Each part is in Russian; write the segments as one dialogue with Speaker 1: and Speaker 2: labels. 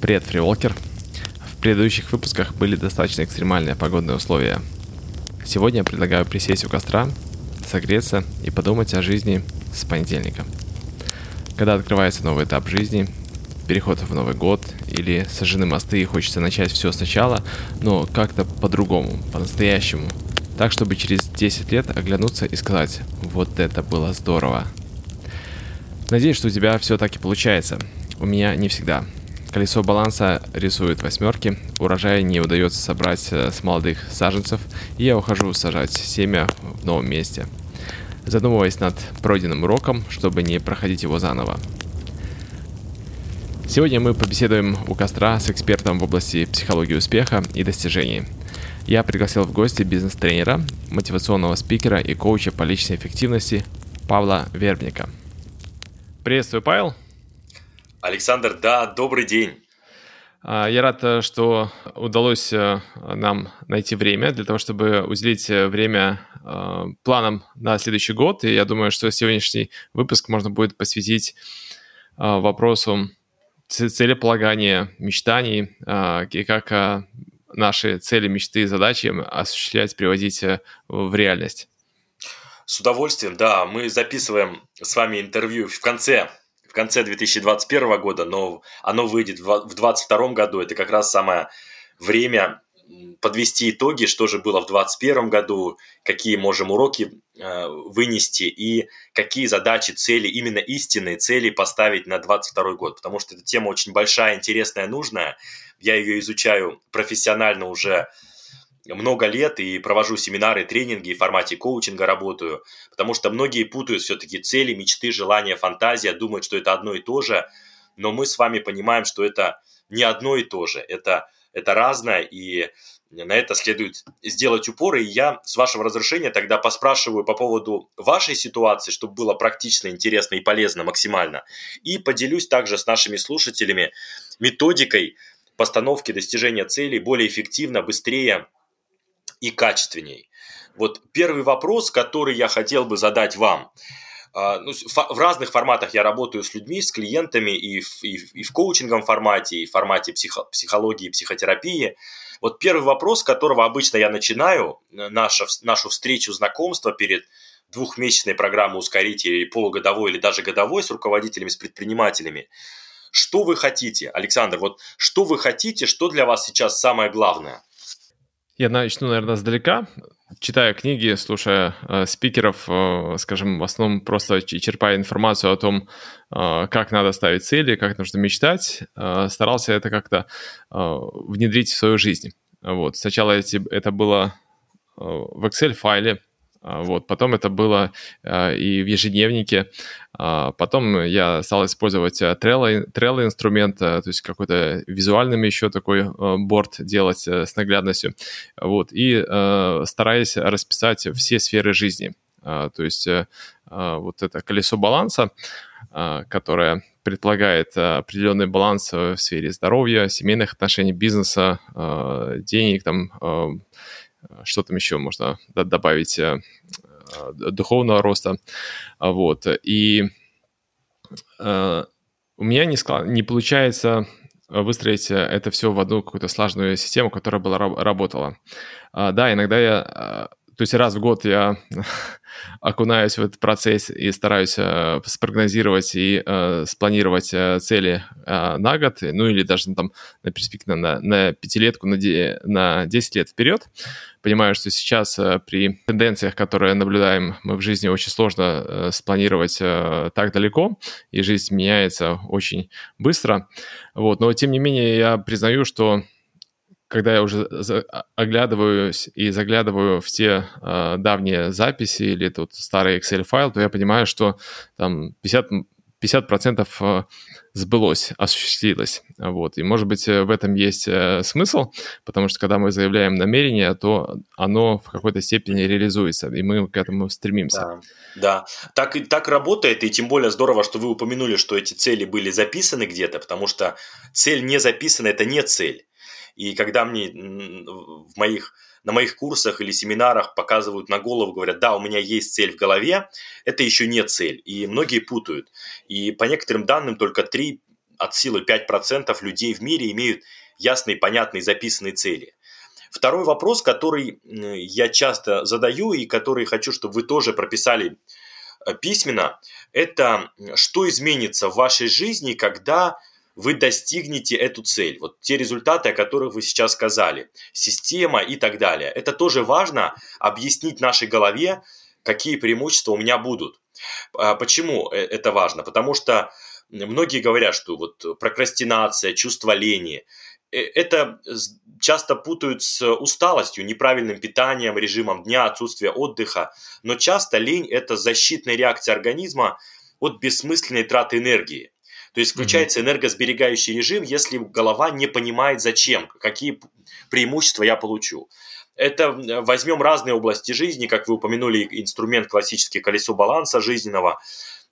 Speaker 1: Привет, Фриволкер. В предыдущих выпусках были достаточно экстремальные погодные условия. Сегодня я предлагаю присесть у костра, согреться и подумать о жизни с понедельника. Когда открывается новый этап жизни, переход в Новый год или сожжены мосты и хочется начать все сначала, но как-то по-другому, по-настоящему. Так, чтобы через 10 лет оглянуться и сказать, вот это было здорово. Надеюсь, что у тебя все таки получается. У меня не всегда. Колесо баланса рисует восьмерки, урожай не удается собрать э, с молодых саженцев, и я ухожу сажать семя в новом месте, задумываясь над пройденным уроком, чтобы не проходить его заново. Сегодня мы побеседуем у костра с экспертом в области психологии успеха и достижений. Я пригласил в гости бизнес-тренера, мотивационного спикера и коуча по личной эффективности Павла Вербника. Приветствую, Павел.
Speaker 2: Александр, да, добрый день.
Speaker 1: А, я рад, э, что удалось э, нам найти время для того, чтобы уделить э, время планам на следующий год. И я думаю, что сегодняшний выпуск можно будет посвятить вопросу целеполагания, мечтаний и как наши цели, мечты и задачи осуществлять, приводить в реальность.
Speaker 2: С удовольствием, да. Мы записываем с вами интервью в конце в конце 2021 года, но оно выйдет в 2022 году. Это как раз самое время подвести итоги, что же было в 2021 году, какие можем уроки э, вынести и какие задачи, цели, именно истинные цели поставить на 2022 год. Потому что эта тема очень большая, интересная, нужная. Я ее изучаю профессионально уже много лет и провожу семинары, тренинги в формате коучинга работаю, потому что многие путают все-таки цели, мечты, желания, фантазия, думают, что это одно и то же, но мы с вами понимаем, что это не одно и то же, это, это разное, и на это следует сделать упор, и я, с вашего разрешения, тогда поспрашиваю по поводу вашей ситуации, чтобы было практично, интересно и полезно максимально, и поделюсь также с нашими слушателями методикой постановки достижения целей более эффективно, быстрее, и качественней. Вот первый вопрос, который я хотел бы задать вам. А, ну, в разных форматах я работаю с людьми, с клиентами и в, и, и в коучинговом формате, и в формате психо, психологии, психотерапии. Вот первый вопрос, с которого обычно я начинаю э, наша, нашу встречу, знакомство перед двухмесячной программой ускорителей, полугодовой или даже годовой с руководителями, с предпринимателями. Что вы хотите, Александр? Вот что вы хотите, что для вас сейчас самое главное?
Speaker 1: Я начну, наверное, сдалека. Читая книги, слушая э, спикеров, э, скажем, в основном просто черпая информацию о том, э, как надо ставить цели, как нужно мечтать, э, старался это как-то э, внедрить в свою жизнь. Вот. Сначала эти, это было э, в Excel-файле, вот. Потом это было а, и в ежедневнике. А, потом я стал использовать Trello, Trello инструмент, то есть какой-то визуальный еще такой борт делать э, с наглядностью. Вот. И стараясь расписать все сферы жизни. То есть э, вот это колесо баланса, которое предполагает определенный баланс в сфере здоровья, семейных отношений, бизнеса, денег, там, что там еще можно добавить э, э, духовного роста. Вот. И э, у меня не, склад... не получается выстроить это все в одну какую-то сложную систему, которая была работала. А, да, иногда я то есть раз в год я окунаюсь в этот процесс и стараюсь спрогнозировать и спланировать цели на год, ну или даже там на перспективу на, на пятилетку, на, де, на 10 лет вперед. Понимаю, что сейчас э, при тенденциях, которые наблюдаем мы в жизни, очень сложно э, спланировать э, так далеко, и жизнь меняется очень быстро. Вот. Но тем не менее я признаю, что когда я уже оглядываюсь и заглядываю в те э, давние записи или тут старый Excel файл, то я понимаю, что там 50 50% сбылось, осуществилось. Вот. И, может быть, в этом есть э, смысл, потому что когда мы заявляем намерение, то оно в какой-то степени реализуется, и мы к этому стремимся.
Speaker 2: Да, да. Так, так работает, и тем более здорово, что вы упомянули, что эти цели были записаны где-то, потому что цель не записана – это не цель. И когда мне в моих, на моих курсах или семинарах показывают на голову, говорят, да, у меня есть цель в голове, это еще не цель. И многие путают. И по некоторым данным только 3 от силы 5% людей в мире имеют ясные, понятные, записанные цели. Второй вопрос, который я часто задаю и который хочу, чтобы вы тоже прописали э, письменно, это что изменится в вашей жизни, когда вы достигнете эту цель. Вот те результаты, о которых вы сейчас сказали, система и так далее. Это тоже важно объяснить нашей голове, какие преимущества у меня будут. А почему э, это важно? Потому что многие говорят, что вот прокрастинация, чувство лени, э, это часто путают с усталостью, неправильным питанием, режимом дня, отсутствие отдыха. Но часто лень – это защитная реакция организма от бессмысленной траты энергии. То есть включается энергосберегающий режим, если голова не понимает зачем, какие преимущества я получу. Это возьмем разные области жизни, как вы упомянули, инструмент классический колесо баланса жизненного,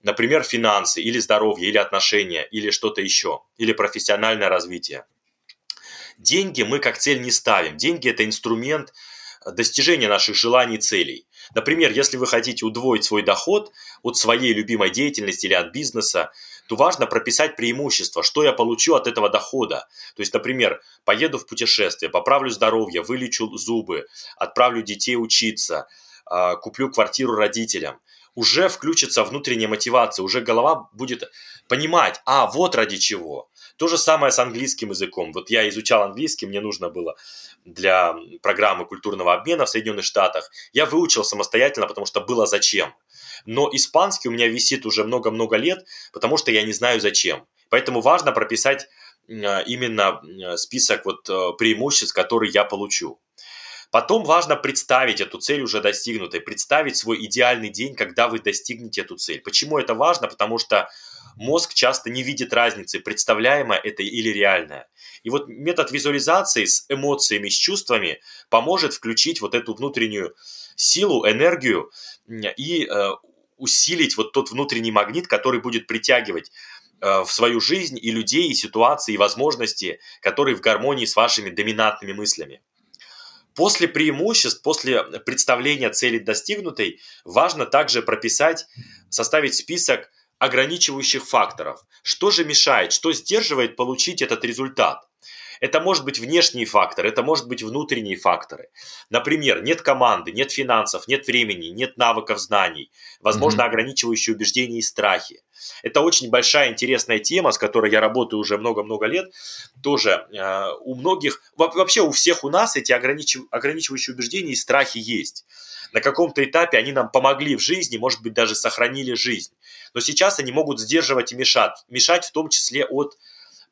Speaker 2: например, финансы или здоровье, или отношения, или что-то еще, или профессиональное развитие. Деньги мы как цель не ставим. Деньги – это инструмент достижения наших желаний и целей. Например, если вы хотите удвоить свой доход от своей любимой деятельности или от бизнеса, то важно прописать преимущества, что я получу от этого дохода. То есть, например, поеду в путешествие, поправлю здоровье, вылечу зубы, отправлю детей учиться, а, куплю квартиру родителям. Уже включится внутренняя мотивация, уже голова будет понимать, а вот ради чего. То же самое с английским языком. Вот я изучал английский, мне нужно было для программы культурного обмена в Соединенных Штатах. Я выучил самостоятельно, потому что было зачем. Но испанский у меня висит уже много-много лет, потому что я не знаю зачем. Поэтому важно прописать именно список вот э, преимуществ, которые я получу. Потом важно представить эту цель уже достигнутой, представить свой идеальный день, когда вы достигнете эту цель. Почему это важно? Потому что мозг часто не видит разницы, представляемое это или реальное. И вот метод визуализации с эмоциями, с чувствами поможет включить вот эту внутреннюю силу, энергию и э, усилить вот тот внутренний магнит, который будет притягивать э, в свою жизнь и людей, и ситуации, и возможности, которые в гармонии с вашими доминантными мыслями. После преимуществ, после представления цели достигнутой, важно также прописать, составить список ограничивающих факторов. Что же мешает, что сдерживает получить этот результат? Это может быть внешние факторы, это может быть внутренние факторы. Например, нет команды, нет финансов, нет времени, нет навыков знаний, возможно, mm-hmm. ограничивающие убеждения и страхи. Это очень большая интересная тема, с которой я работаю уже много-много лет. Тоже э, у многих, вообще у всех у нас эти ограничив, ограничивающие убеждения и страхи есть. На каком-то этапе они нам помогли в жизни, может быть, даже сохранили жизнь. Но сейчас они могут сдерживать и мешать. Мешать в том числе от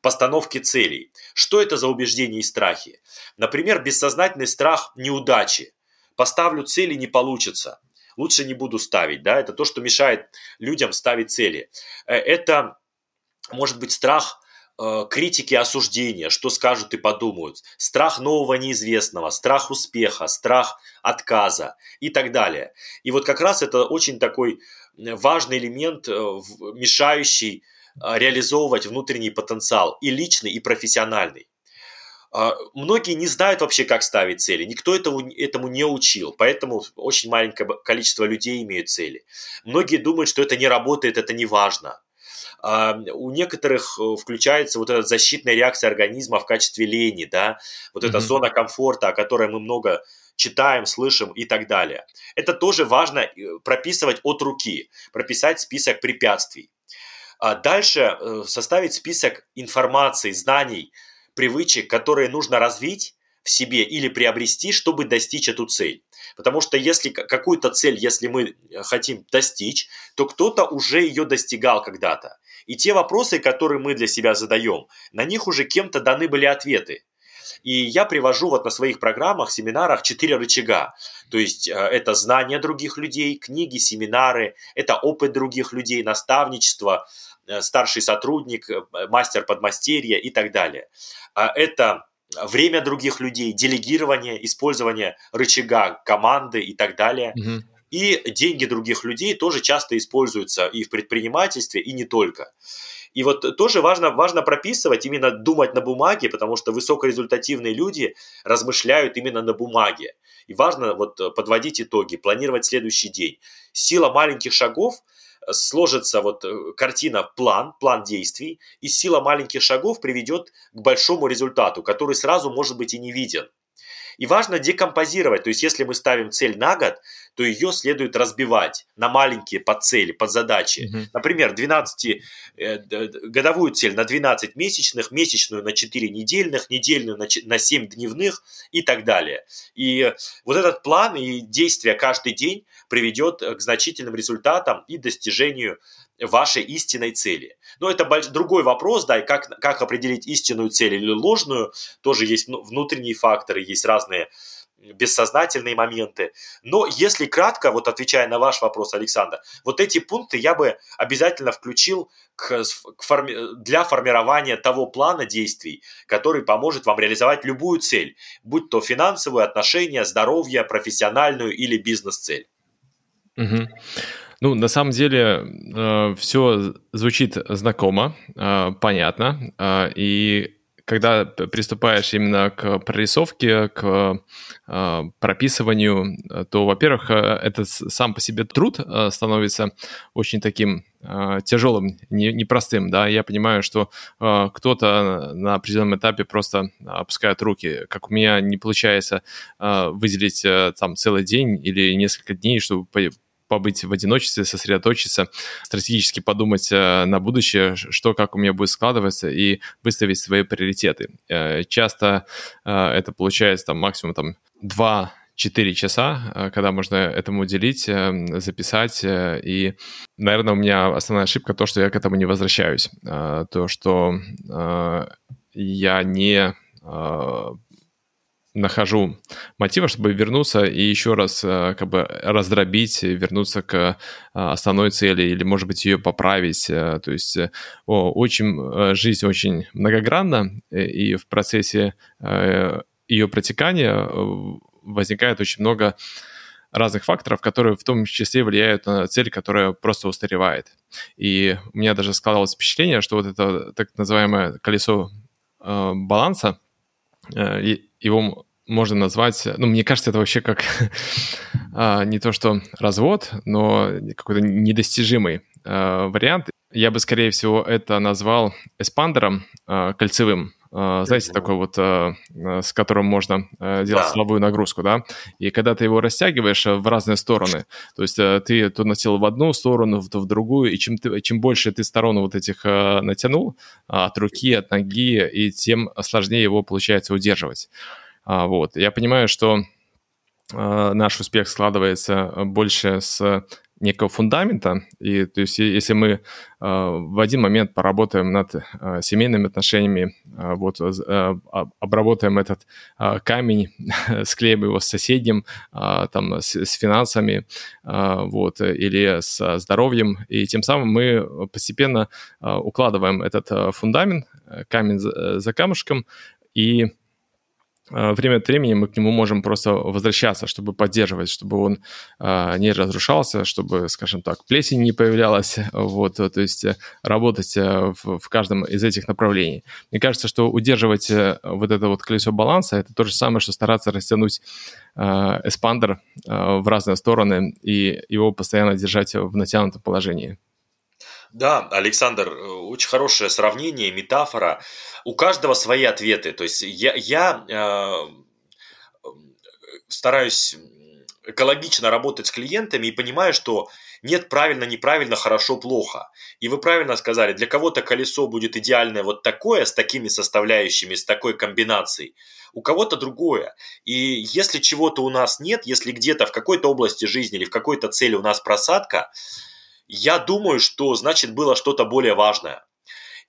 Speaker 2: постановки целей. Что это за убеждения и страхи? Например, бессознательный страх неудачи. Поставлю цели, не получится. Лучше не буду ставить. Да? Это то, что мешает людям ставить цели. Э, это может быть страх э, критики осуждения, что скажут и подумают, страх нового неизвестного, страх успеха, страх отказа и так далее. И вот как раз это очень такой важный элемент, э, мешающий реализовывать внутренний потенциал и личный, и профессиональный. А, многие не знают вообще, как ставить цели. Никто этому, этому не учил. Поэтому очень маленькое количество людей имеют цели. Многие думают, что это не работает, это не важно. А, у некоторых э, включается вот эта защитная реакция организма в качестве лени, да, вот mm-hmm. эта зона комфорта, о которой мы много читаем, слышим и так далее. Это тоже важно э, прописывать от руки, прописать список препятствий. А дальше э, составить список информации, знаний, привычек, которые нужно развить в себе или приобрести, чтобы достичь эту цель. Потому что если какую-то цель, если мы э, хотим достичь, то кто-то уже ее достигал когда-то. И те вопросы, которые мы для себя задаем, на них уже кем-то даны были ответы. И я привожу вот на своих программах, семинарах четыре рычага. То есть э, это знания других людей, книги, семинары, это опыт других людей, наставничество, Э, старший сотрудник, э, мастер подмастерья и так далее. А это время других людей, делегирование, использование рычага команды и так далее. Угу. И деньги других людей тоже часто используются и в предпринимательстве, и не только. И вот тоже важно, важно прописывать, именно думать на бумаге, потому что высокорезультативные люди размышляют именно на бумаге. И важно вот подводить итоги, планировать следующий день. Сила маленьких шагов – сложится вот э, картина, план, план действий, и сила маленьких шагов приведет к большому результату, который сразу может быть и не виден. И важно декомпозировать, то есть если мы ставим цель на год, то ее следует разбивать на маленькие подцели, подзадачи. Угу. Например, 12, э, годовую цель на 12 месячных, месячную на 4 недельных, недельную на, на 7 дневных и так далее. И вот этот план и действие каждый день приведет к значительным результатам и достижению вашей истинной цели. Но это больш... другой вопрос, да, и как, как определить истинную цель или ложную, тоже есть внутренние факторы, есть разные бессознательные моменты. Но если кратко, вот отвечая на ваш вопрос, Александр, вот эти пункты я бы обязательно включил к, к форми, для формирования того плана действий, который поможет вам реализовать любую цель, будь то финансовые отношения, здоровье, профессиональную или бизнес-цель.
Speaker 1: Угу. Ну, на самом деле, э, все звучит знакомо, э, понятно. Э, и когда приступаешь именно к прорисовке, к э, прописыванию, то, во-первых, это сам по себе труд э, становится очень таким э, тяжелым, не, непростым, да, я понимаю, что э, кто-то на определенном этапе просто опускает руки, как у меня не получается э, выделить э, там целый день или несколько дней, чтобы побыть в одиночестве, сосредоточиться, стратегически подумать э, на будущее, что как у меня будет складываться и выставить свои приоритеты. Э, часто э, это получается там максимум там 2 4 часа, когда можно этому уделить, записать. И, наверное, у меня основная ошибка то, что я к этому не возвращаюсь. То, что я не нахожу мотива, чтобы вернуться и еще раз э, как бы раздробить, вернуться к э, основной цели или, может быть, ее поправить. Э, то есть очень, жизнь очень многогранна, и в процессе ее протекания возникает очень много разных факторов, которые в том числе влияют на цель, которая просто устаревает. И у меня даже складывалось впечатление, что вот это так называемое колесо баланса, его можно назвать, ну, мне кажется, это вообще как а, не то что развод, но какой-то недостижимый а, вариант. Я бы, скорее всего, это назвал эспандером а, кольцевым. Знаете, такой вот, с которым можно делать силовую нагрузку, да? И когда ты его растягиваешь в разные стороны, то есть ты то натянул в одну сторону, то в другую, и чем, ты, чем больше ты сторон вот этих натянул от руки, от ноги, и тем сложнее его получается удерживать. А, вот. Я понимаю, что а, наш успех складывается больше с некого фундамента, и то есть если мы э, в один момент поработаем над э, семейными отношениями, э, вот э, обработаем этот э, камень, склеим его с соседним, э, там с, с финансами, э, вот или с здоровьем, и тем самым мы постепенно э, укладываем этот э, фундамент, камень за, за камушком, и а, время от времени мы к нему можем просто возвращаться, чтобы поддерживать, чтобы он а, не разрушался, чтобы, скажем так, плесень не появлялась, вот, то есть э, работать э, в, в каждом из этих направлений. Мне кажется, что удерживать э, вот это вот колесо баланса, это то же самое, что стараться растянуть эспандер в разные стороны и его постоянно держать в натянутом положении.
Speaker 2: Да, Александр, очень хорошее сравнение, метафора у каждого свои ответы. То есть я, я э, стараюсь экологично работать с клиентами и понимаю, что нет правильно, неправильно, хорошо, плохо. И вы правильно сказали, для кого-то колесо будет идеальное вот такое, с такими составляющими, с такой комбинацией, у кого-то другое. И если чего-то у нас нет, если где-то в какой-то области жизни или в какой-то цели у нас просадка, я думаю, что значит было что-то более важное.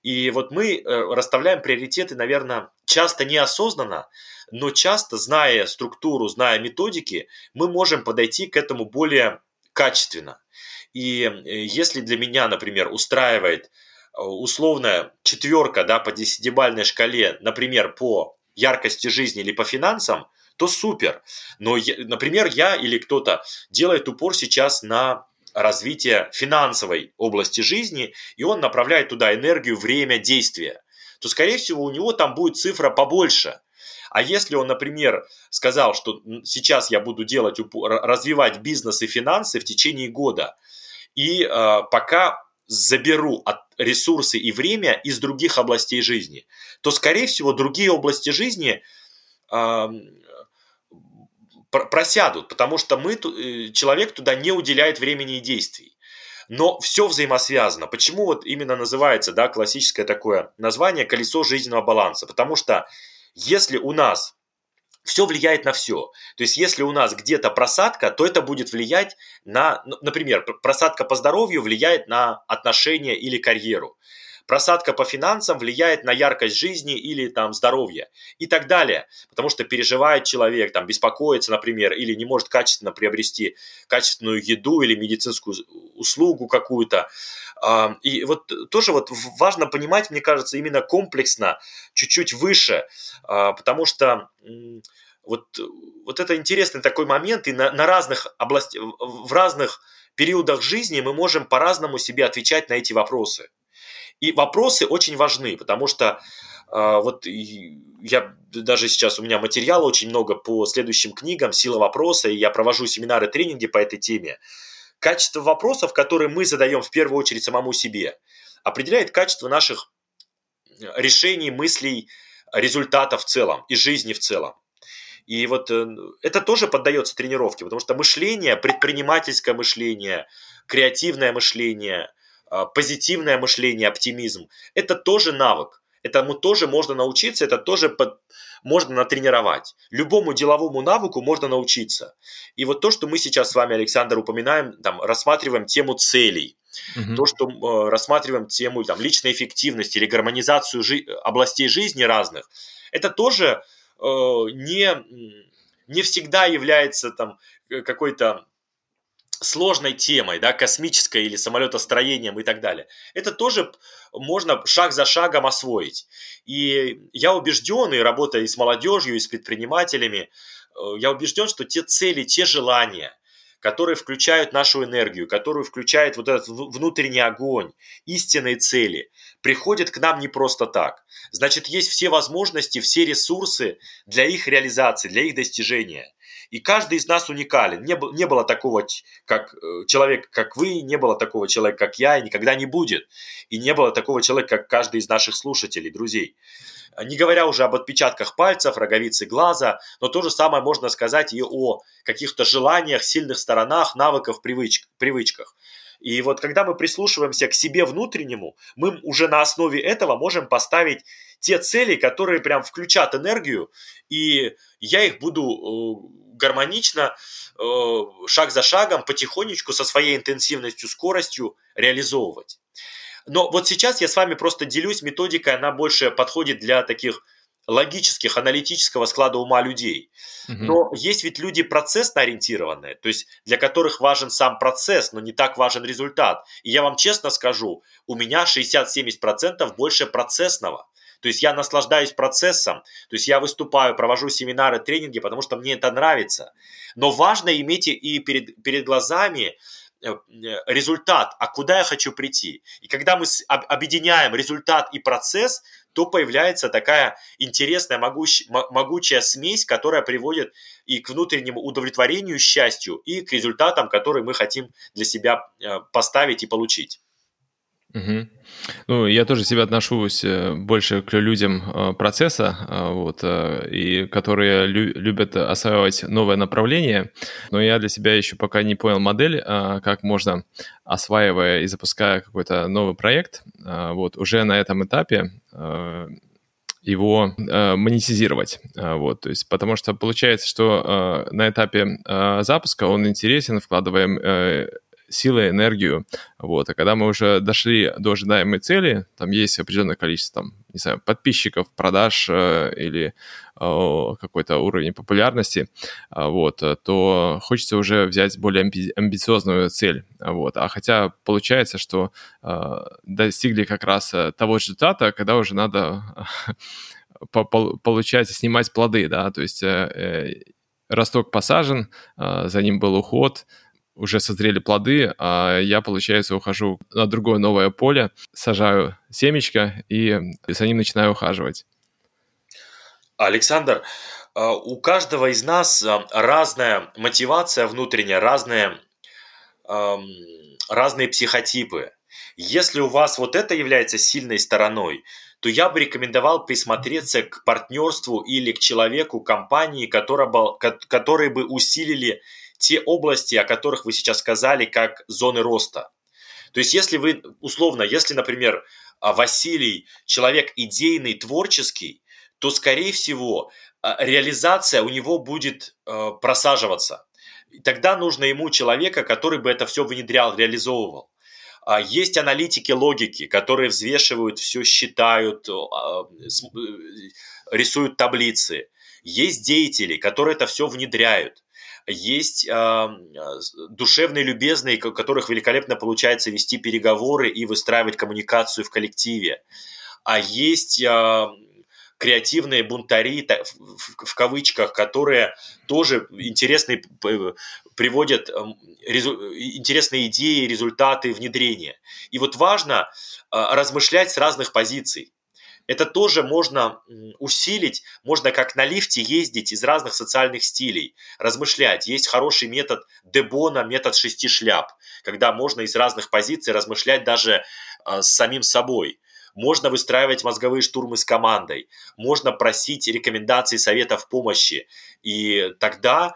Speaker 2: И вот мы э, расставляем приоритеты, наверное, часто неосознанно, но часто, зная структуру, зная методики, мы можем подойти к этому более качественно. И э, если для меня, например, устраивает э, условная четверка да, по десятибальной шкале, например, по яркости жизни или по финансам, то супер. Но, например, я или кто-то делает упор сейчас на развития финансовой области жизни, и он направляет туда энергию, время, действия, то, скорее всего, у него там будет цифра побольше. А если он, например, сказал, что сейчас я буду делать, развивать бизнес и финансы в течение года, и э, пока заберу от ресурсы и время из других областей жизни, то, скорее всего, другие области жизни э, просядут, потому что мы, э, человек туда не уделяет времени и действий. Но все взаимосвязано. Почему вот именно называется да, классическое такое название «колесо жизненного баланса»? Потому что если у нас все влияет на все. То есть, если у нас где-то просадка, то это будет влиять на, например, просадка по здоровью влияет на отношения или карьеру. Просадка по финансам влияет на яркость жизни или там здоровье и так далее. Потому что переживает человек, там беспокоится, например, или не может качественно приобрести качественную еду или медицинскую услугу какую-то. И вот тоже вот важно понимать, мне кажется, именно комплексно, чуть-чуть выше, а, потому что вот, вот это интересный такой момент, и на, на разных областях, в разных периодах жизни мы можем по-разному себе отвечать на эти вопросы. И вопросы очень важны, потому что э, вот я даже сейчас у меня материала очень много по следующим книгам «Сила вопроса», и я провожу семинары, тренинги по этой теме. Качество вопросов, которые мы задаем в первую очередь самому себе, определяет качество наших решений, мыслей, результатов в целом и жизни в целом. И вот э, это тоже поддается тренировке, потому что мышление, предпринимательское мышление, креативное мышление, а, позитивное мышление, оптимизм, это тоже навык. Этому тоже можно научиться, это тоже под, можно натренировать. Любому деловому навыку можно научиться. И вот то, что мы сейчас с вами, Александр, упоминаем, там, рассматриваем тему целей, угу. то, что э, рассматриваем тему там, личной эффективности или гармонизацию жи- областей жизни разных, это тоже э, не, не всегда является там, э, какой-то сложной темой, да, космической или самолетостроением и так далее. Это тоже можно шаг за шагом освоить. И я убежден, и работая и с молодежью, и с предпринимателями, э, я убежден, что те цели, те желания, которые включают нашу энергию, которые включают вот этот внутренний огонь, истинные цели, приходят к нам не просто так. Значит, есть все возможности, все ресурсы для их реализации, для их достижения. И каждый из нас уникален. Не, не было такого как, э, человека, как вы, не было такого человека, как я, и никогда не будет. И не было такого человека, как каждый из наших слушателей, друзей. Не говоря уже об отпечатках пальцев, роговицы глаза, но то же самое можно сказать и о каких-то желаниях, сильных сторонах, навыках, привыч, привычках. И вот когда мы прислушиваемся к себе внутреннему, мы уже на основе этого можем поставить те цели, которые прям включат энергию, и я их буду э, гармонично, э, шаг за шагом, потихонечку, со своей интенсивностью, скоростью реализовывать. Но вот сейчас я с вами просто делюсь методикой, она больше подходит для таких логических, аналитического склада ума людей. Но есть ведь люди процессно ориентированные, то есть для которых важен сам процесс, но не так важен результат. И я вам честно скажу, у меня 60-70% больше процессного. То есть я наслаждаюсь процессом, то есть я выступаю, провожу семинары, тренинги, потому что мне это нравится. Но важно иметь и перед, перед глазами э, результат, а куда я хочу прийти. И когда мы объединяем результат и процесс, то появляется такая интересная, могущ, могучая смесь, которая приводит и к внутреннему удовлетворению, счастью, и к результатам, которые мы хотим для себя э, поставить и получить.
Speaker 1: Угу. Ну, я тоже себя отношусь э, больше к людям э, процесса, э, вот, и которые лю- любят осваивать новое направление, но я для себя еще пока не понял модель, как можно, осваивая и запуская какой-то новый проект, вот, уже на этом этапе его э, монетизировать. вот, то есть, потому что получается, что э, на этапе э, запуска он интересен, вкладываем э, силы, энергию. Вот. А когда мы уже дошли до ожидаемой цели, там есть определенное количество там, не знаю, подписчиков, продаж э, или э, какой-то уровень популярности, э, вот, то хочется уже взять более амби- амбициозную цель. Вот. А хотя получается, что э, достигли как раз э, того результата, когда уже надо получать, снимать плоды, да, то есть э, э, росток посажен, э, за ним был уход, уже созрели плоды, а я, получается, ухожу на другое новое поле, сажаю семечко и за ним начинаю ухаживать.
Speaker 2: Александр, а, у каждого из нас а, разная мотивация внутренняя, разные разные психотипы. Если у вас вот это является сильной стороной, то я бы рекомендовал присмотреться к партнерству или к человеку, компании, которая, которые бы усилили те области, о которых вы сейчас сказали, как зоны роста. То есть, если вы, условно, если, например, а, Василий человек идейный, творческий, то, скорее всего, а, реализация у него будет а, просаживаться. И тогда нужно ему человека, который бы это все внедрял, реализовывал. Есть аналитики логики, которые взвешивают все, считают, э, рисуют таблицы. Есть деятели, которые это все внедряют есть э, душевные, любезные, у которых великолепно получается вести переговоры и выстраивать коммуникацию в коллективе. А есть э, креативные бунтари, в, кавычках, которые тоже интересные, приводят интересные идеи, результаты внедрения. И вот важно э, размышлять с разных позиций это тоже можно усилить, можно как на лифте ездить из разных социальных стилей, размышлять. Есть хороший метод Дебона, метод шести шляп, когда можно из разных позиций размышлять даже э, с самим собой. Можно выстраивать мозговые штурмы с командой, можно просить рекомендаций, советов, помощи. И тогда,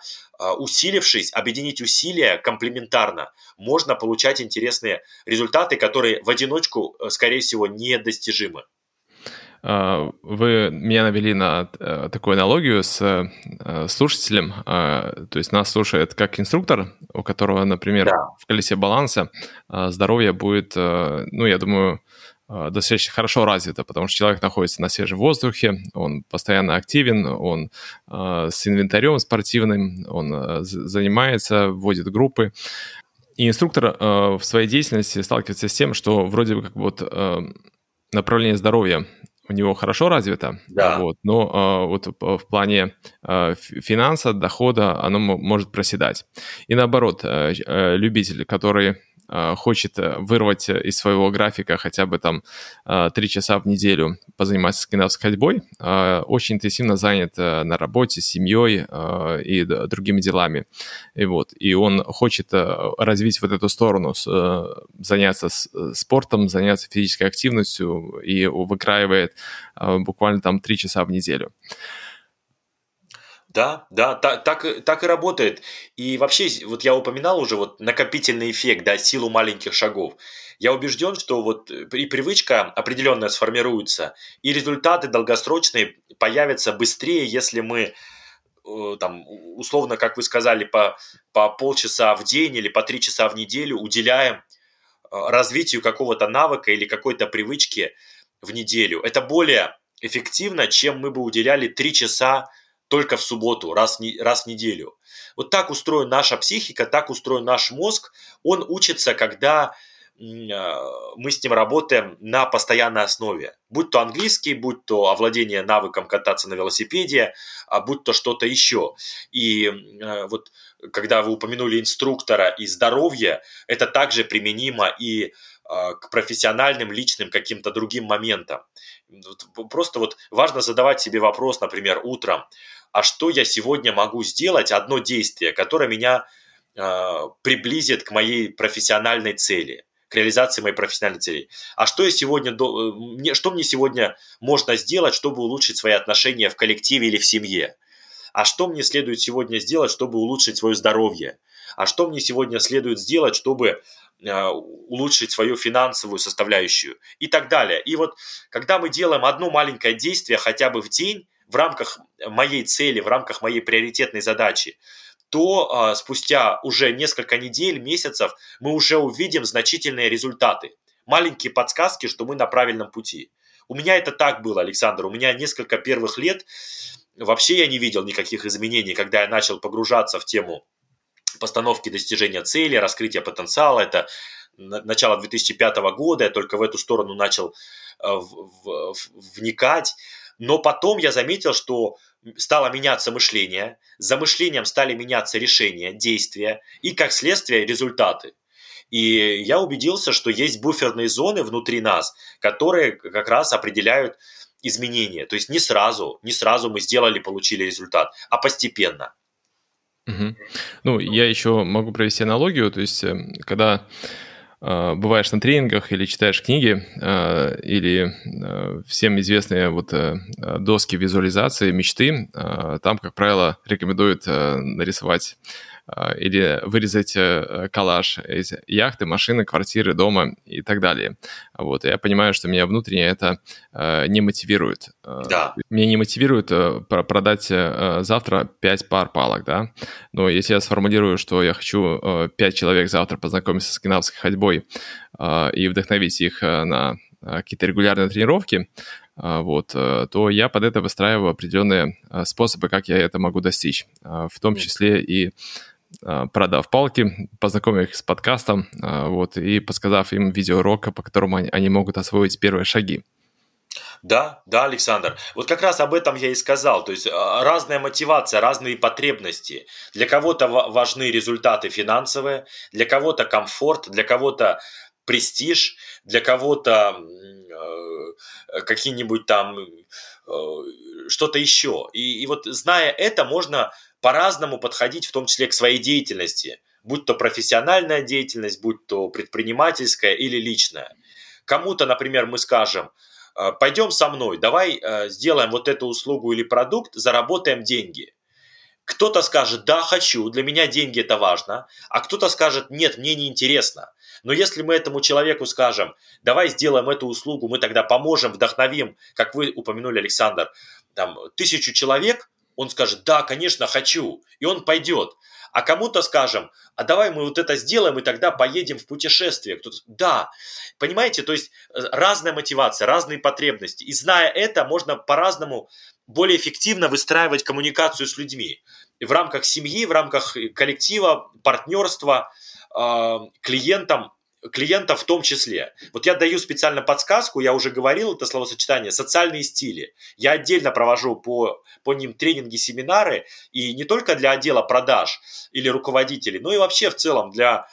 Speaker 2: усилившись, объединить усилия комплементарно, можно получать интересные результаты, которые в одиночку, э, скорее всего, недостижимы.
Speaker 1: А, вы меня навели на э, такую аналогию с э, слушателем. А, то есть нас слушает как инструктор, у которого, например, да. в колесе баланса а, здоровье будет, э, ну, я думаю, достаточно хорошо развито, потому что человек находится на свежем воздухе, он постоянно активен, он с инвентарем спортивным, он занимается, вводит группы. И инструктор в своей деятельности сталкивается с тем, что вроде бы как вот направление здоровья у него хорошо развито, да. вот, но э, вот в плане э, финанса, дохода оно может проседать. И наоборот, э, э, любитель, который Э, хочет э, вырвать из своего графика хотя бы там э, три часа в неделю позаниматься скандинавской ходьбой, очень интенсивно занят на работе, семьей и другими делами. И вот, и он хочет развить вот эту сторону, заняться спортом, заняться физической активностью и выкраивает буквально там три часа в неделю.
Speaker 2: Да, да, так, так, так и работает. И вообще, вот я упоминал уже вот накопительный эффект, да, силу маленьких шагов. Я убежден, что вот и привычка определенная сформируется, и результаты долгосрочные появятся быстрее, если мы э, там, условно, как вы сказали, по, по полчаса в день или по три часа в неделю уделяем э, развитию какого-то навыка или какой-то привычки в неделю. Это более эффективно, чем мы бы уделяли три часа только в субботу, раз, раз в неделю. Вот так устроена наша психика, так устроен наш мозг. Он учится, когда а, мы с ним работаем на постоянной основе. Будь то английский, будь то овладение навыком кататься на велосипеде, а будь то что-то еще. И а, вот когда вы упомянули инструктора и здоровье, это также применимо и а, к профессиональным, личным каким-то другим моментам. Просто вот важно задавать себе вопрос, например, утром, а что я сегодня могу сделать, одно действие, которое меня э, приблизит к моей профессиональной цели, к реализации моей профессиональной цели. А что я сегодня, мне, что мне сегодня можно сделать, чтобы улучшить свои отношения в коллективе или в семье? А что мне следует сегодня сделать, чтобы улучшить свое здоровье? А что мне сегодня следует сделать, чтобы э, улучшить свою финансовую составляющую и так далее. И вот когда мы делаем одно маленькое действие хотя бы в день, в рамках моей цели, в рамках моей приоритетной задачи, то э, спустя уже несколько недель, месяцев мы уже увидим значительные результаты. Маленькие подсказки, что мы на правильном пути. У меня это так было, Александр. У меня несколько первых лет вообще я не видел никаких изменений, когда я начал погружаться в тему постановки достижения цели, раскрытия потенциала. Это начало 2005 года, я только в эту сторону начал э, вникать. Но потом я заметил, что стало меняться мышление, за мышлением стали меняться решения, действия и, как следствие, результаты. И я убедился, что есть буферные зоны внутри нас, которые как раз определяют изменения. То есть не сразу, не сразу мы сделали, получили результат, а постепенно.
Speaker 1: Угу. Ну, я еще могу провести аналогию, то есть, э, когда бываешь на тренингах или читаешь книги, э, или э, всем известные вот э, доски визуализации мечты, э, там, как правило, рекомендуют э, нарисовать или вырезать э, коллаж из яхты, машины, квартиры, дома и так далее. Вот, я понимаю, что меня внутренне это э, не мотивирует.
Speaker 2: Э, да.
Speaker 1: Меня не мотивирует продать завтра 5 пар палок, да, но если я сформулирую, что я хочу 5 человек завтра познакомиться с скандинавской ходьбой и вдохновить их на какие-то регулярные тренировки, вот, то я под это выстраиваю определенные способы, как я это могу достичь, в том числе и продав палки, познакомив их с подкастом, а, вот, и подсказав им видеоурок, по которому они, они могут освоить первые шаги.
Speaker 2: Да, да, Александр. Вот как раз об этом я и сказал. То есть а, разная мотивация, разные потребности. Для кого-то важны результаты финансовые, для кого-то комфорт, для кого-то престиж, для кого-то э, какие-нибудь там э, что-то еще. И, и вот зная это, можно по-разному подходить, в том числе к своей деятельности, будь то профессиональная деятельность, будь то предпринимательская или личная. Кому-то, например, мы скажем, «Э, пойдем со мной, давай э, сделаем вот эту услугу или продукт, заработаем деньги. Кто-то скажет, да, хочу, для меня деньги это важно, а кто-то скажет, нет, мне не интересно. Но если мы этому человеку скажем, давай сделаем эту услугу, мы тогда поможем, вдохновим, как вы упомянули, Александр, там, тысячу человек, он скажет, да, конечно, хочу, и он пойдет. А кому-то скажем, а давай мы вот это сделаем, и тогда поедем в путешествие. Кто-то, да, понимаете, то есть э, разная мотивация, разные потребности. И зная это, можно по-разному более эффективно выстраивать коммуникацию с людьми. В рамках семьи, в рамках коллектива, партнерства, э, клиентам клиента в том числе. Вот я даю специально подсказку, я уже говорил это словосочетание, социальные стили. Я отдельно провожу по, по ним тренинги, семинары, и не только для отдела продаж или руководителей, но и вообще в целом для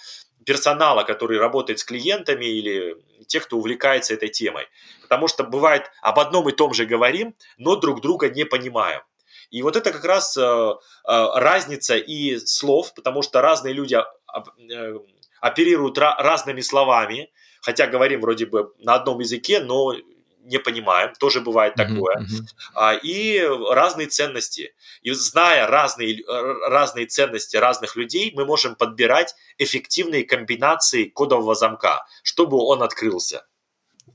Speaker 2: персонала, который работает с клиентами или тех, кто увлекается этой темой. Потому что бывает об одном и том же говорим, но друг друга не понимаем. И вот это как раз э, э, разница и слов, потому что разные люди э, оперируют разными словами, хотя говорим вроде бы на одном языке, но не понимаем, тоже бывает такое, uh-huh, uh-huh. и разные ценности. И зная разные, разные ценности разных людей, мы можем подбирать эффективные комбинации кодового замка, чтобы он открылся.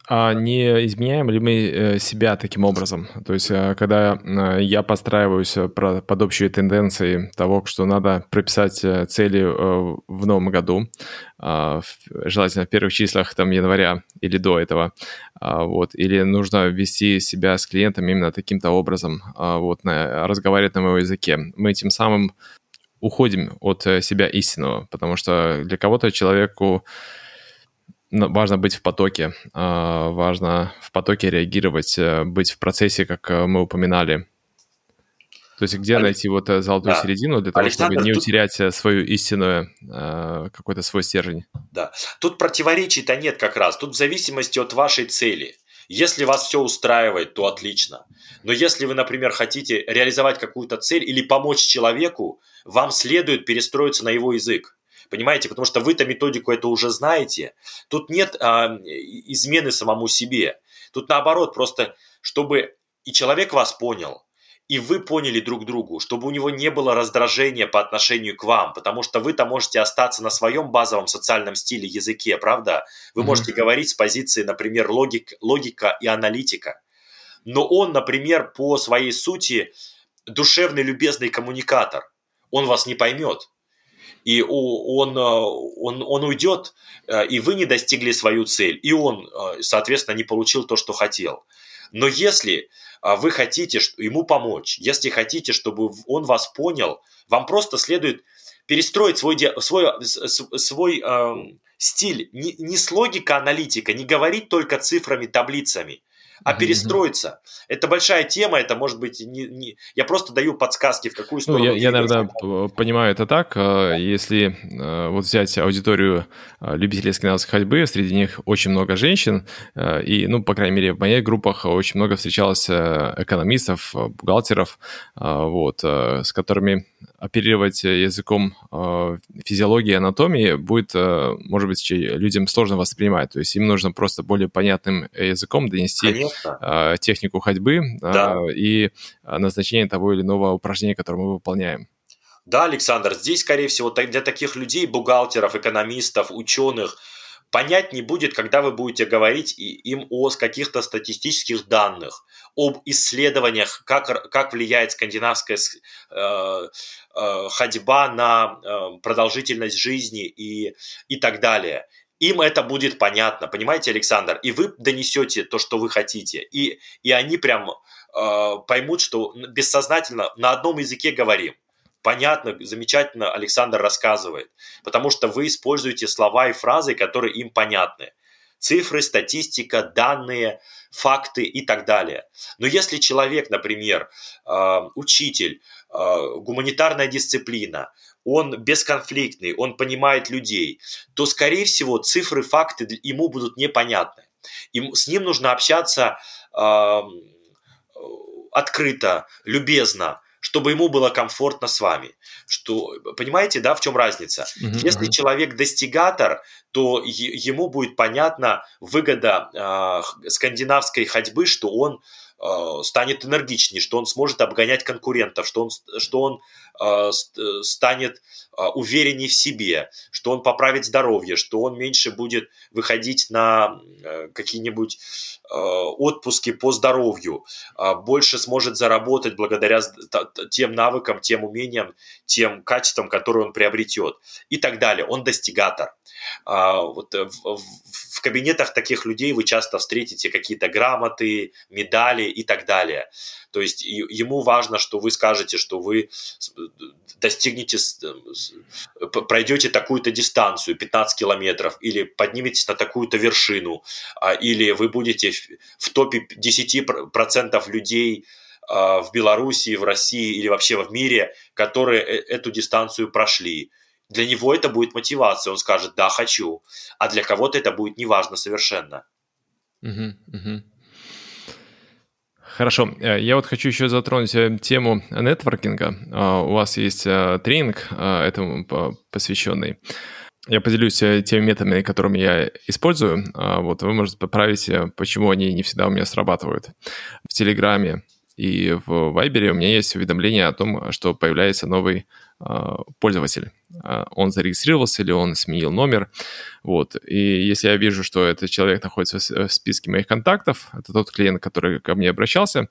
Speaker 1: А не изменяем ли мы э, себя таким образом? То есть, э, когда э, я подстраиваюсь под общие тенденции того, что надо прописать цели в новом году, а, желательно в первых числах там января или до этого, а, вот, или нужно вести себя с клиентом именно таким-то образом, а, вот, разговаривать на моем языке. Мы тем самым уходим от себя истинного, потому что для кого-то человеку важно быть в потоке, а, важно в потоке реагировать, э, быть в процессе, как э, мы упоминали. То есть где Александр, найти вот э, золотую да. середину для того, Александр, чтобы не тут... утерять свою истинную, какой-то свой стержень?
Speaker 2: Да, тут противоречий-то нет как раз, тут в зависимости от вашей цели. Если вас все устраивает, то отлично. Но если вы, например, хотите реализовать какую-то цель или помочь человеку, вам следует перестроиться на его язык. Понимаете, потому что вы-то методику это уже знаете. Тут нет а, измены самому себе. Тут наоборот, просто чтобы и человек вас понял, и вы поняли друг другу, чтобы у него не было раздражения по отношению к вам, потому что вы-то можете остаться на своем базовом социальном стиле языке, правда? Вы mm-hmm. можете говорить с позиции, например, логик, логика и аналитика. Но он, например, по своей сути душевный, любезный коммуникатор. Он вас не поймет и он, э, он, он уйдет, э, и вы не достигли свою цель, и он, э, соответственно, не получил то, что хотел. Но если вы хотите ему помочь, если хотите, чтобы он вас понял, вам просто следует перестроить свой, свой, свой э, стиль. Не, не с логика аналитика, не говорить только цифрами, таблицами – а перестроиться. Это большая тема, это может быть не, не... Я просто даю подсказки, в какую сторону.
Speaker 1: Ну, я, я, наверное, понимаю это так. Э, если э, вот взять аудиторию э, любителей скандинавской ходьбы, среди них очень много женщин, и, ну, по крайней мере, в моих группах очень много встречалось экономистов, бухгалтеров, вот, с которыми оперировать языком э, физиологии и анатомии будет, э, может быть, людям сложно воспринимать. То есть им нужно просто более понятным языком донести э, технику ходьбы да. э, и назначение того или иного упражнения, которое мы выполняем.
Speaker 2: Да, Александр, здесь, скорее всего, для таких людей, бухгалтеров, экономистов, ученых, понять не будет, когда вы будете говорить им о каких-то статистических данных, об исследованиях, как, как влияет скандинавская э, э, ходьба на э, продолжительность жизни и, и так далее. Им это будет понятно, понимаете, Александр? И вы донесете то, что вы хотите, и, и они прям э, поймут, что бессознательно на одном языке говорим понятно, замечательно Александр рассказывает, потому что вы используете слова и фразы, которые им понятны. Цифры, статистика, данные, факты и так далее. Но если человек, например, э, учитель, э, гуманитарная дисциплина, он бесконфликтный, он понимает людей, то, скорее всего, цифры, факты ему будут непонятны. Им, с ним нужно общаться э, открыто, любезно, чтобы ему было комфортно с вами. Что, понимаете, да, в чем разница? Uh-huh, Если человек достигатор, то ему будет понятна выгода э, скандинавской ходьбы, что он станет энергичнее, что он сможет обгонять конкурентов, что он, что он э, станет э, увереннее в себе, что он поправит здоровье, что он меньше будет выходить на э, какие-нибудь э, отпуски по здоровью, э, больше сможет заработать благодаря тем навыкам, тем умениям, тем качествам, которые он приобретет и так далее. Он достигатор. Вот в, в кабинетах таких людей вы часто встретите какие-то грамоты, медали и так далее. То есть ему важно, что вы скажете, что вы достигнете, пройдете такую-то дистанцию, 15 километров, или подниметесь на такую-то вершину, а, или вы будете в топе 10% людей, а, в Беларуси, в России или вообще в мире, которые э, эту дистанцию прошли. Для него это будет мотивация, он скажет «да, хочу», а для кого-то это будет неважно совершенно.
Speaker 1: Угу, угу. Хорошо, э, я вот хочу еще затронуть э, тему нетворкинга. А, у вас есть тренинг этому посвященный. Я поделюсь теми методами, которыми я использую. Вот вы можете поправить, почему они не всегда у меня срабатывают. В Телеграме и в Вайбере у меня есть уведомление о том, что появляется новый э, пользователь. А, он зарегистрировался или он сменил номер. Вот. И если я вижу, что этот человек находится в списке моих контактов, это тот клиент, который ко мне обращался,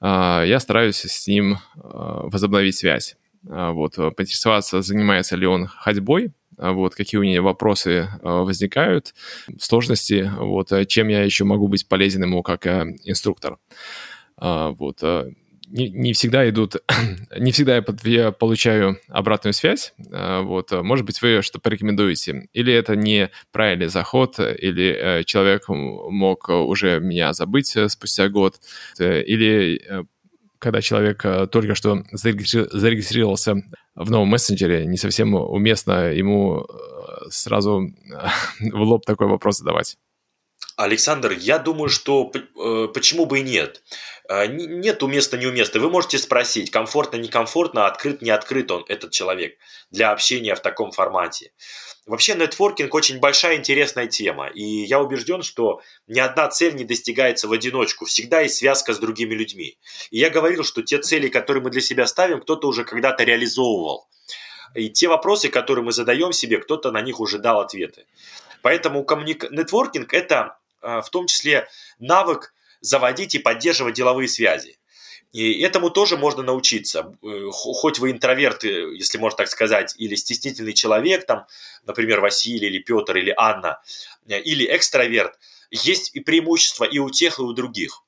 Speaker 1: э, я стараюсь с ним возобновить связь. Вот, поинтересоваться, занимается ли он ходьбой, вот, какие у него вопросы возникают, сложности, вот, чем я еще могу быть полезен ему как инструктор. А, вот. А, не, не всегда идут, не всегда я, я получаю обратную связь. А, вот, может быть, вы что порекомендуете. Или это не правильный заход, или э, человек мог уже меня забыть э, спустя год, э, или когда человек только что зарегистрировался в новом мессенджере, не совсем уместно ему сразу в лоб такой вопрос задавать.
Speaker 2: Александр, я думаю, что почему бы и нет. А, нет уместно неуместно. Вы можете спросить, комфортно, некомфортно, открыт, не открыт он, этот человек, для общения в таком формате. Вообще, нетворкинг очень большая интересная тема, и я убежден, что ни одна цель не достигается в одиночку, всегда есть связка с другими людьми. И я говорил, что те цели, которые мы для себя ставим, кто-то уже когда-то реализовывал. И те вопросы, которые мы задаем себе, кто-то на них уже дал ответы. Поэтому коммуник... нетворкинг – это а, в том числе навык заводить и поддерживать деловые связи. И этому тоже можно научиться. Э, хоть вы интроверт, если можно так сказать, или стеснительный человек, там, например, Василий или Петр или Анна, э, или экстраверт, есть и преимущества и у тех, и у других.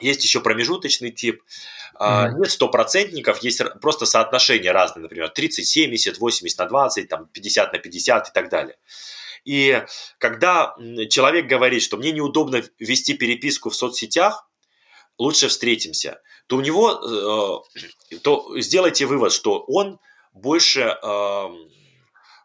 Speaker 2: Есть еще промежуточный тип. Mm-hmm. Нет стопроцентников, есть просто соотношения разные, например, 30, 70, 80 на 20, там, 50 на 50 и так далее. И когда человек говорит, что мне неудобно вести переписку в соцсетях, лучше встретимся, то у него, э, то сделайте вывод, что он больше эм,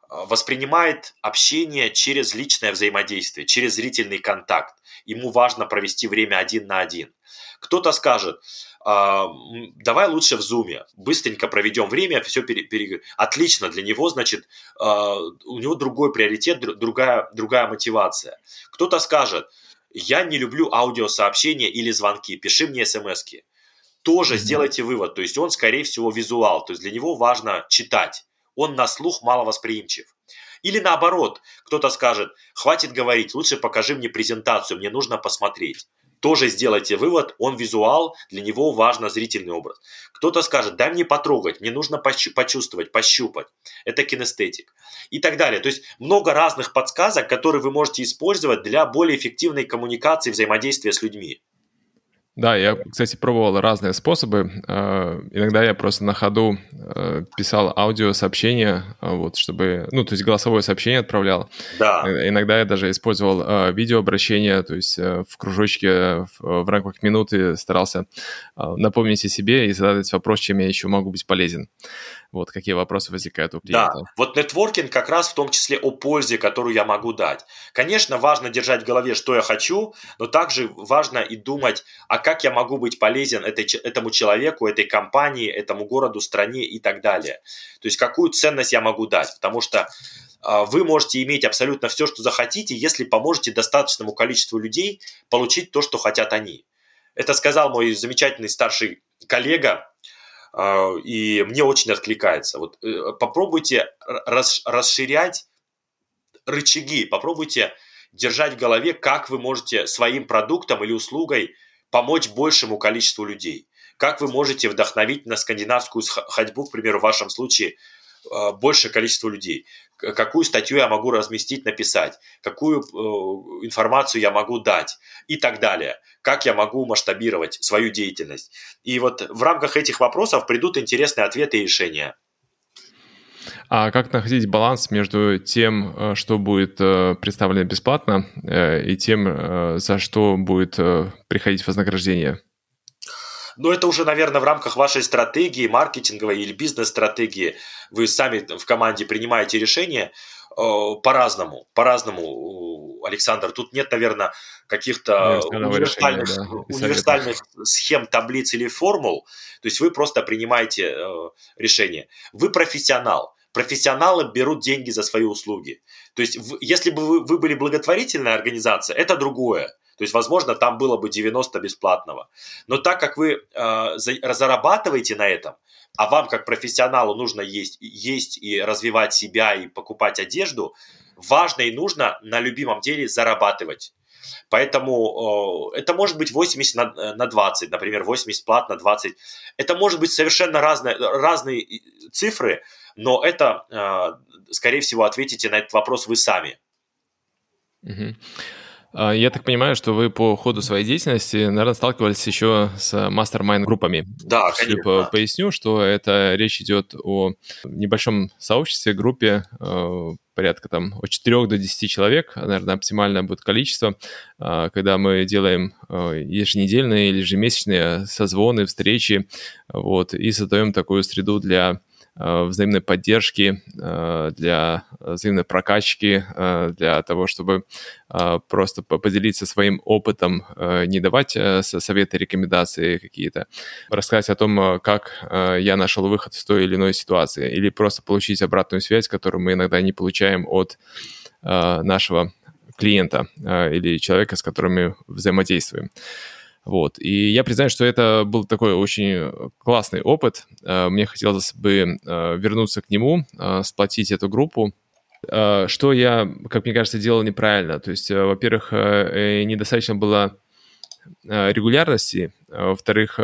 Speaker 2: воспринимает общение через личное взаимодействие, через зрительный контакт. Ему важно провести время один на один. Кто-то скажет, давай лучше в зуме, быстренько проведем время, все пере, пере... Отлично, для него, значит, а, у него другой приоритет, другая, другая мотивация. Кто-то скажет, я не люблю аудиосообщения или звонки, пиши мне смс -ки. Тоже mm-hmm. сделайте вывод, то есть он, скорее всего, визуал, то есть для него важно читать, он на слух маловосприимчив. Или наоборот, кто-то скажет, хватит говорить, лучше покажи мне презентацию, мне нужно посмотреть тоже сделайте вывод, он визуал, для него важно зрительный образ. Кто-то скажет, дай мне потрогать, мне нужно почувствовать, пощупать. Это кинестетик. И так далее. То есть много разных подсказок, которые вы можете использовать для более эффективной коммуникации, взаимодействия с людьми.
Speaker 1: Да, я, кстати, пробовал разные способы. Э, иногда я просто на ходу э, писал аудиосообщение, э, вот, чтобы, ну, то есть голосовое сообщение отправлял.
Speaker 2: Да.
Speaker 1: Иногда я даже использовал видеообращение, то есть в кружочке в рамках минуты старался напомнить о себе и задать вопрос, чем я еще могу быть полезен. Вот какие вопросы возникают у клиента.
Speaker 2: Да, вот нетворкинг как раз в том числе о пользе, которую я могу дать. Конечно, важно держать в голове, что я хочу, но также важно и думать, а как я могу быть полезен этой, этому человеку, этой компании, этому городу, стране и так далее. То есть какую ценность я могу дать, потому что а, вы можете иметь абсолютно все, что захотите, если поможете достаточному количеству людей получить то, что хотят они. Это сказал мой замечательный старший коллега, а, и мне очень откликается. Вот э, попробуйте расширять рычаги, попробуйте держать в голове, как вы можете своим продуктом или услугой помочь большему количеству людей. Как вы можете вдохновить на скандинавскую ходьбу, к примеру, в вашем случае, а, большее количество людей. Какую статью я могу разместить, написать, какую э, информацию я могу дать и так далее. Как я могу масштабировать свою деятельность. И вот в рамках этих вопросов придут интересные ответы и решения.
Speaker 1: А как находить баланс между тем, э, что будет э, представлено бесплатно, и тем, за что будет приходить вознаграждение?
Speaker 2: Но это уже, наверное, в рамках вашей стратегии, маркетинговой или бизнес-стратегии. Вы сами в команде принимаете решения э, по-разному. По-разному, Александр. Тут нет, наверное, каких-то универсальных, решения, да, универсальных схем, таблиц или формул. То есть вы просто принимаете э, решение. Вы профессионал профессионалы берут деньги за свои услуги. То есть, если бы вы, вы были благотворительная организация, это другое. То есть, возможно, там было бы 90 бесплатного. Но так как вы э, зарабатываете на этом, а вам как профессионалу нужно есть, есть и развивать себя и покупать одежду, важно и нужно на любимом деле зарабатывать. Поэтому э, это может быть 80 на, на 20, например, 80 плат на 20. Это может быть совершенно разные, разные цифры, но это, э, скорее всего, ответите на этот вопрос вы сами.
Speaker 1: Угу. А, я так понимаю, что вы по ходу своей деятельности, наверное, сталкивались еще с мастер-майн-группами.
Speaker 2: Да, конечно.
Speaker 1: Поясню, что это речь идет о небольшом сообществе, группе, э, порядка там от 4 до 10 человек, наверное, оптимальное будет количество, а, когда мы делаем еженедельные или ежемесячные созвоны, встречи, вот, и создаем такую среду для взаимной поддержки, э, для взаимной прокачки, э, для того, чтобы просто поделиться своим опытом, не давать советы, рекомендации какие-то, рассказать о том, как я нашел выход из той или иной ситуации, или просто получить обратную связь, которую мы иногда не получаем от нашего клиента или человека, с которым мы взаимодействуем. Вот. И я признаю, что это был такой очень классный опыт. Э, мне хотелось бы э, вернуться к нему, э, сплотить эту группу. Что я, как мне кажется, делал неправильно. То есть, во-первых, недостаточно было регулярности, во-вторых,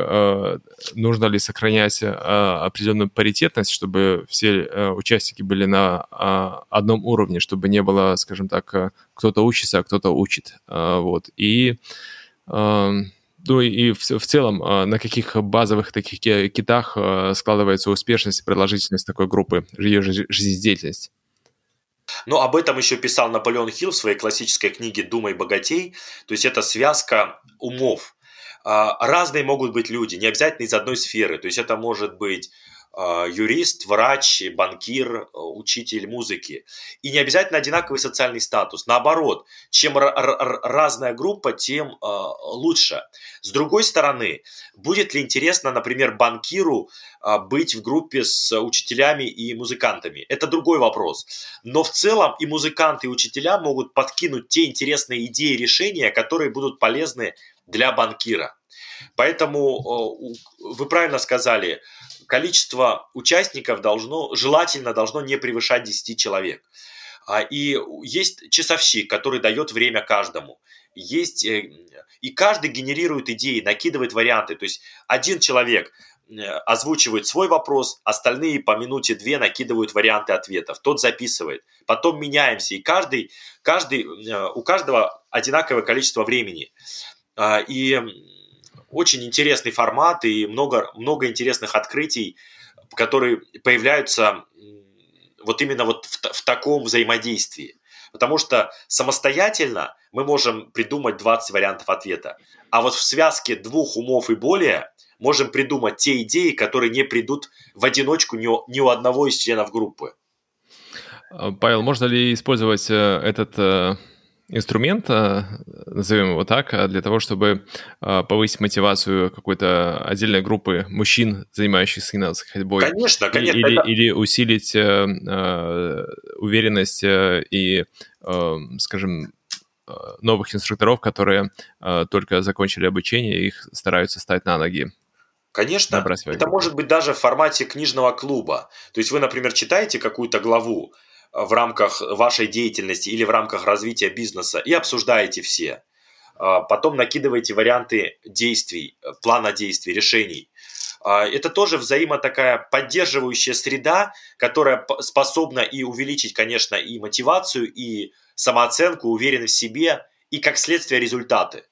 Speaker 1: нужно ли сохранять определенную паритетность, чтобы все участники были на одном уровне, чтобы не было, скажем так, кто-то учится, а кто-то учит. Вот. И эм, ну и в, в целом, а, на каких базовых таких китах а, складывается успешность и продолжительность такой группы, ее жизнедеятельность?
Speaker 2: Ну, об этом еще писал Наполеон Хилл в своей классической книге «Думай, богатей». То есть это связка умов. А, разные могут быть люди, не обязательно из одной сферы. То есть это может быть юрист, врач, банкир, учитель музыки. И не обязательно одинаковый социальный статус. Наоборот, чем разная группа, тем а, лучше. С другой стороны, будет ли интересно, например, банкиру а, быть в группе с учителями и музыкантами? Это другой вопрос. Но в целом и музыканты, и учителя могут подкинуть те интересные идеи решения, которые будут полезны для банкира. Поэтому вы правильно сказали, количество участников должно, желательно должно не превышать 10 человек. А, и есть часовщик, который дает время каждому. Есть, э, и каждый генерирует идеи, накидывает варианты. То есть один человек э, озвучивает свой вопрос, остальные по минуте две накидывают варианты ответов. Тот записывает. Потом меняемся, и каждый, каждый, э, у каждого одинаковое количество времени. А, и очень интересный формат и много, много интересных открытий, которые появляются вот именно вот в, в таком взаимодействии. Потому что самостоятельно мы можем придумать 20 вариантов ответа. А вот в связке двух умов и более можем придумать те идеи, которые не придут в одиночку ни, ни у одного из членов группы.
Speaker 1: Павел, можно ли использовать э, этот э, инструмент, назовем его так, для того, чтобы а, повысить мотивацию какой-то отдельной группы мужчин, занимающихся инновацией ходьбой.
Speaker 2: Конечно, конечно.
Speaker 1: Или, это... или усилить э, э, уверенность э, и, скажем, новых инструкторов, которые только закончили обучение, их стараются стать на ноги.
Speaker 2: Конечно, это может быть даже в формате книжного клуба. То есть вы, например, читаете какую-то главу, в рамках вашей деятельности или в рамках развития бизнеса и обсуждаете все. А, потом накидываете варианты действий, плана действий, решений. А, это тоже взаимо такая поддерживающая среда, которая способна и увеличить, конечно, и мотивацию, и самооценку, уверенность в себе, и как следствие результаты.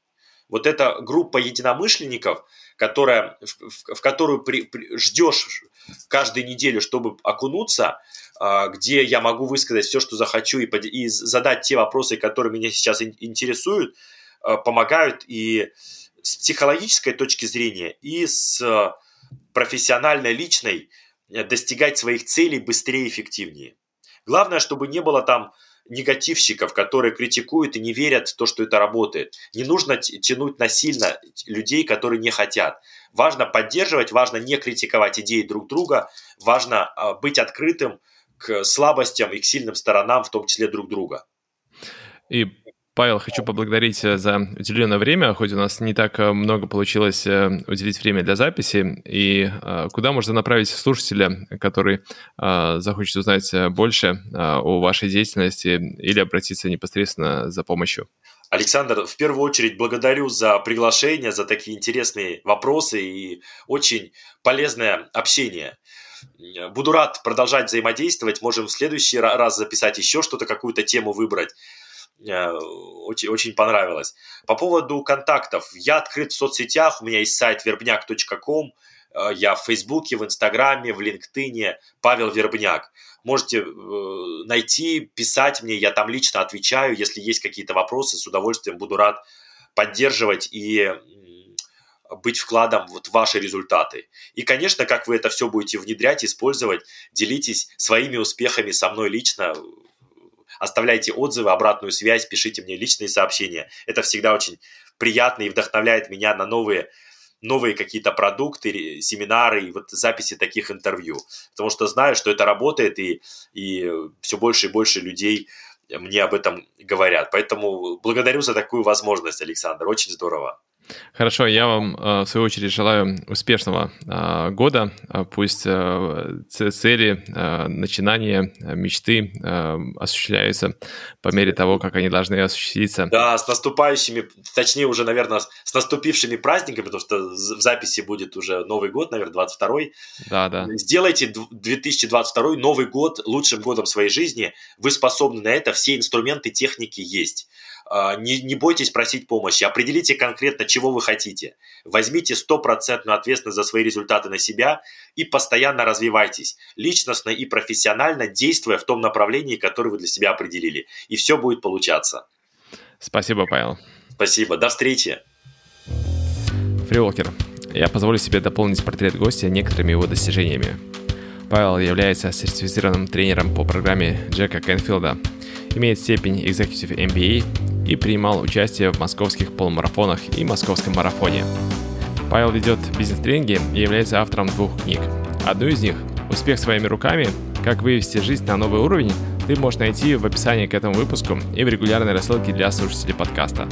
Speaker 2: Вот эта группа единомышленников, которая, в, в которую при, при, ждешь каждую неделю, чтобы окунуться, а, где я могу высказать все, что захочу, и, и задать те вопросы, которые меня сейчас интересуют, а, помогают и с психологической точки зрения, и с профессиональной, личной э, достигать своих целей быстрее и эффективнее. Главное, чтобы не было там негативщиков, которые критикуют и не верят в то, что это работает. Не нужно тянуть насильно людей, которые не хотят. Важно поддерживать, важно не критиковать идеи друг друга, важно а, быть открытым к слабостям и к сильным сторонам, в том числе друг друга.
Speaker 1: И Павел, хочу поблагодарить э, за уделенное время, хоть у нас не так э, много получилось э, уделить время для записи. И куда можно направить слушателя, который захочет узнать больше о вашей деятельности или обратиться непосредственно за помощью?
Speaker 2: Александр, в первую очередь благодарю за приглашение, за такие интересные вопросы и очень полезное общение. Буду рад продолжать взаимодействовать. Можем в следующий раз записать еще что-то, какую-то тему выбрать. Э, очень, очень понравилось. По поводу контактов. Я открыт в соцсетях. У меня есть сайт вербняк.ком. Э, я в Фейсбуке, в Инстаграме, в LinkedIn. Павел Вербняк. Можете э, найти, писать мне. Я там лично отвечаю. Если есть какие-то вопросы, с удовольствием буду рад поддерживать и быть вкладом вот в ваши результаты. И, конечно, как вы это все будете внедрять, использовать, делитесь своими успехами со мной лично, оставляйте отзывы, обратную связь, пишите мне личные сообщения. Это всегда очень приятно и вдохновляет меня на новые новые какие-то продукты, семинары и вот записи таких интервью. Потому что знаю, что это работает, и, и все больше и больше людей мне об этом говорят. Поэтому благодарю за такую возможность, Александр. Очень здорово.
Speaker 1: Хорошо, я вам, э, в свою очередь, желаю успешного э, года. Э, пусть цели, начинания, мечты осуществляются по мере того, как они должны осуществиться.
Speaker 2: Да, с наступающими, точнее уже, наверное, с наступившими праздниками, потому что в записи будет уже Новый год, наверное, 22-й.
Speaker 1: Да, да.
Speaker 2: Сделайте 2022 Новый год лучшим годом своей жизни. Вы способны на это, все инструменты, техники есть. А, не, не бойтесь просить помощи, определите конкретно, чего вы хотите. Возьмите стопроцентную ответственность за свои результаты на себя и постоянно развивайтесь, личностно и профессионально, действуя в том направлении, которое вы для себя определили. И все будет получаться.
Speaker 1: Спасибо, Павел.
Speaker 2: Спасибо. До встречи.
Speaker 1: Фриолкер. Я позволю себе дополнить портрет гостя некоторыми его достижениями. Павел является сертифицированным тренером по программе Джека Кенфилда, имеет степень Executive MBA и принимал участие в московских полумарафонах и московском марафоне. Павел ведет бизнес-тренинги и является автором двух книг. Одну из них «Успех своими руками. Как вывести жизнь на новый уровень» ты можешь найти в описании к этому выпуску и в регулярной рассылке для слушателей подкаста.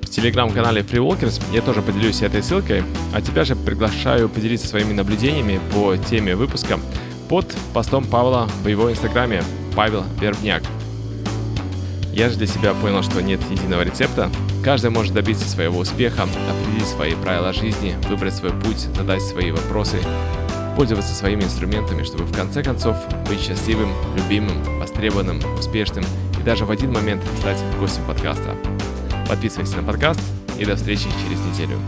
Speaker 1: В телеграм-канале FreeWalkers я тоже поделюсь этой ссылкой, а тебя же приглашаю поделиться своими наблюдениями по теме выпуска под постом Павла в его инстаграме Павел Вербняк. Я же для себя понял, что нет единого рецепта. Каждый может добиться своего успеха, определить свои правила жизни, выбрать свой путь, задать свои вопросы пользоваться своими инструментами, чтобы в конце концов быть счастливым, любимым, востребованным, успешным и даже в один момент стать гостем подкаста. Подписывайся на подкаст и до встречи через неделю.